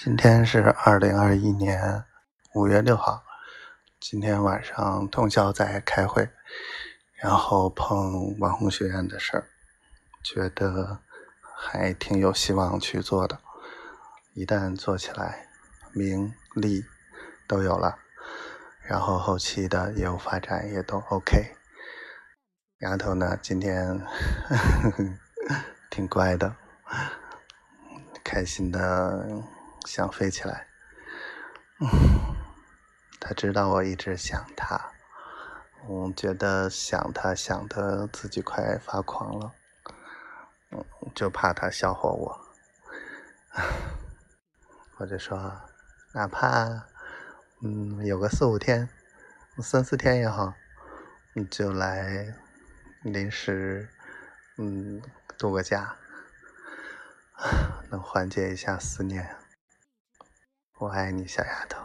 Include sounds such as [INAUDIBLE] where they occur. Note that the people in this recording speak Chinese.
今天是二零二一年五月六号，今天晚上通宵在开会，然后碰网红学院的事儿，觉得还挺有希望去做的。一旦做起来，名利都有了，然后后期的业务发展也都 OK。丫头呢，今天 [LAUGHS] 挺乖的，开心的。想飞起来，嗯，他知道我一直想他，我觉得想他想的自己快发狂了，嗯，就怕他笑话我，[LAUGHS] 或者说，哪怕，嗯，有个四五天，三四天也好，你就来临时，嗯，度个假，[SIGHS] 能缓解一下思念。我爱你，小丫头，